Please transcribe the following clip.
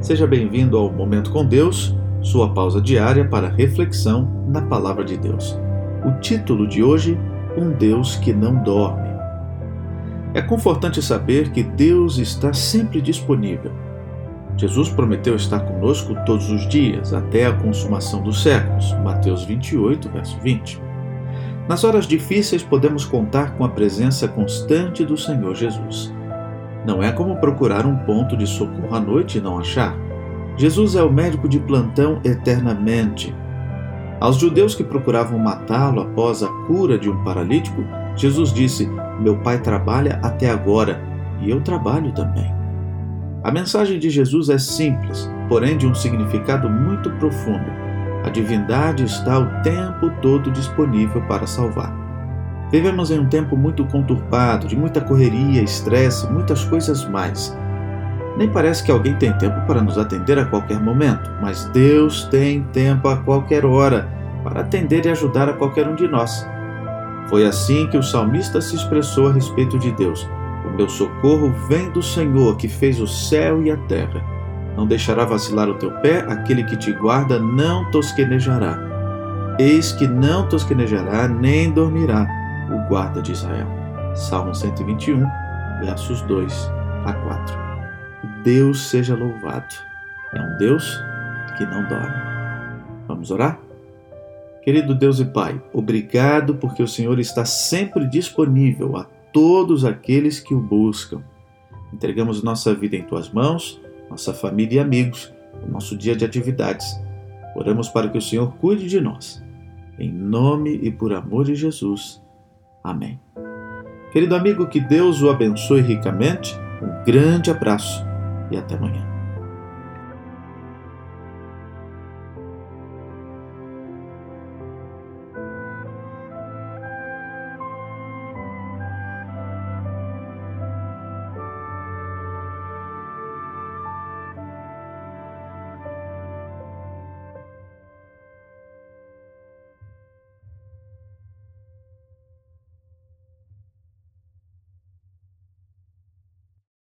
Seja bem-vindo ao Momento com Deus, sua pausa diária para reflexão na Palavra de Deus. O título de hoje: Um Deus que não dorme. É confortante saber que Deus está sempre disponível. Jesus prometeu estar conosco todos os dias, até a consumação dos séculos. Mateus 28, verso 20. Nas horas difíceis, podemos contar com a presença constante do Senhor Jesus. Não é como procurar um ponto de socorro à noite e não achar. Jesus é o médico de plantão eternamente. Aos judeus que procuravam matá-lo após a cura de um paralítico, Jesus disse: Meu pai trabalha até agora e eu trabalho também. A mensagem de Jesus é simples, porém de um significado muito profundo. A divindade está o tempo todo disponível para salvar. Vivemos em um tempo muito conturbado, de muita correria, estresse, muitas coisas mais. Nem parece que alguém tem tempo para nos atender a qualquer momento, mas Deus tem tempo a qualquer hora para atender e ajudar a qualquer um de nós. Foi assim que o salmista se expressou a respeito de Deus. O meu socorro vem do Senhor que fez o céu e a terra. Não deixará vacilar o teu pé, aquele que te guarda não tosquenejará. Eis que não tosquenejará nem dormirá o guarda de Israel. Salmo 121, versos 2 a 4. Deus seja louvado. É um Deus que não dorme. Vamos orar? Querido Deus e Pai, obrigado porque o Senhor está sempre disponível a todos aqueles que o buscam. Entregamos nossa vida em tuas mãos, nossa família e amigos, o nosso dia de atividades. Oramos para que o Senhor cuide de nós. Em nome e por amor de Jesus. Amém. Querido amigo, que Deus o abençoe ricamente. Um grande abraço e até amanhã.